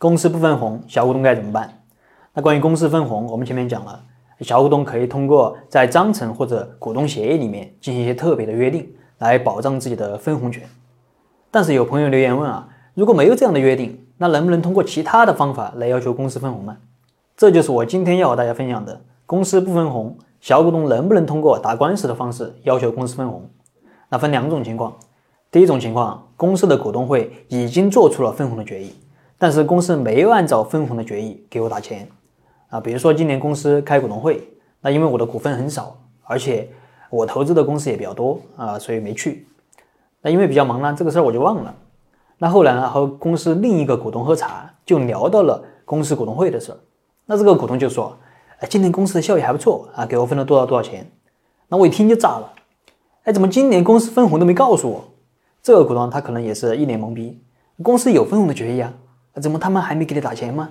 公司不分红，小股东该怎么办？那关于公司分红，我们前面讲了，小股东可以通过在章程或者股东协议里面进行一些特别的约定，来保障自己的分红权。但是有朋友留言问啊，如果没有这样的约定，那能不能通过其他的方法来要求公司分红呢？这就是我今天要和大家分享的，公司不分红，小股东能不能通过打官司的方式要求公司分红？那分两种情况，第一种情况，公司的股东会已经做出了分红的决议，但是公司没有按照分红的决议给我打钱。啊，比如说今年公司开股东会，那因为我的股份很少，而且我投资的公司也比较多啊，所以没去。那因为比较忙呢，这个事儿我就忘了。那后来呢，和公司另一个股东喝茶，就聊到了公司股东会的事儿。那这个股东就说：“哎，今年公司的效益还不错啊，给我分了多少多少钱。”那我一听就炸了，哎，怎么今年公司分红都没告诉我？这个股东他可能也是一脸懵逼，公司有分红的决议啊，怎么他们还没给你打钱吗？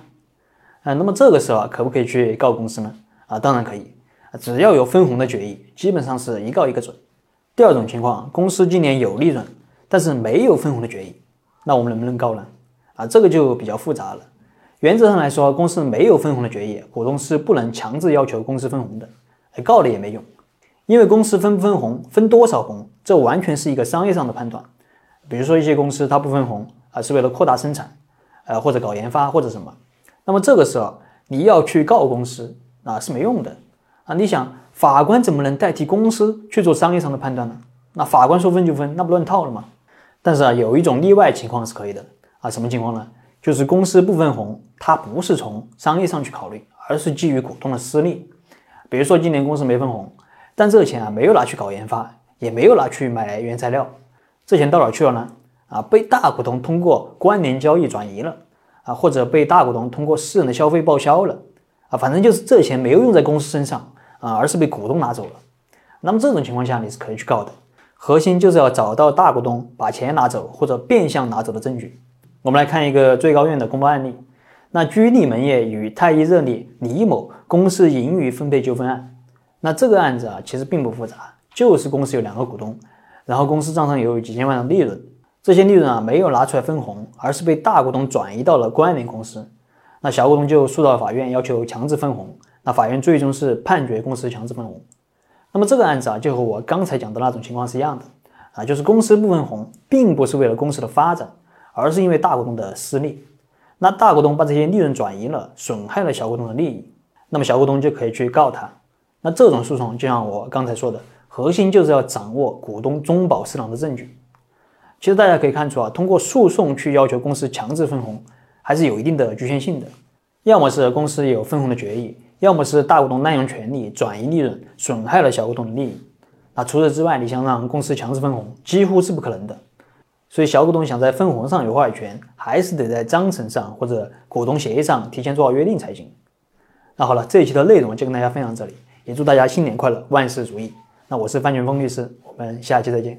啊，那么这个时候啊，可不可以去告公司呢？啊，当然可以，只要有分红的决议，基本上是一告一个准。第二种情况，公司今年有利润，但是没有分红的决议，那我们能不能告呢？啊，这个就比较复杂了。原则上来说，公司没有分红的决议，股东是不能强制要求公司分红的，告了也没用，因为公司分不分红，分多少红，这完全是一个商业上的判断。比如说一些公司它不分红啊，是为了扩大生产，呃，或者搞研发或者什么。那么这个时候你要去告公司啊是没用的啊！你想法官怎么能代替公司去做商业上的判断呢？那法官说分就分，那不乱套了吗？但是啊，有一种例外情况是可以的啊，什么情况呢？就是公司不分红，它不是从商业上去考虑，而是基于股东的私利。比如说今年公司没分红，但这钱啊没有拿去搞研发，也没有拿去买原材料，这钱到哪去了呢？啊，被大股东通过关联交易转移了。啊，或者被大股东通过私人的消费报销了，啊，反正就是这钱没有用在公司身上啊，而是被股东拿走了。那么这种情况下你是可以去告的，核心就是要找到大股东把钱拿走或者变相拿走的证据。我们来看一个最高院的公报案例，那居利门业与太一热力李某公司盈余分配纠纷案。那这个案子啊，其实并不复杂，就是公司有两个股东，然后公司账上有几千万的利润。这些利润啊没有拿出来分红，而是被大股东转移到了关联公司。那小股东就诉到法院，要求强制分红。那法院最终是判决公司强制分红。那么这个案子啊，就和我刚才讲的那种情况是一样的啊，就是公司不分红，并不是为了公司的发展，而是因为大股东的私利。那大股东把这些利润转移了，损害了小股东的利益，那么小股东就可以去告他。那这种诉讼，就像我刚才说的，核心就是要掌握股东中饱私囊的证据。其实大家可以看出啊，通过诉讼去要求公司强制分红，还是有一定的局限性的。要么是公司有分红的决议，要么是大股东滥用权力转移利润，损害了小股东的利益。那除此之外，你想让公司强制分红，几乎是不可能的。所以小股东想在分红上有话语权，还是得在章程上或者股东协议上提前做好约定才行。那好了，这一期的内容就跟大家分享这里，也祝大家新年快乐，万事如意。那我是范全峰律师，我们下期再见。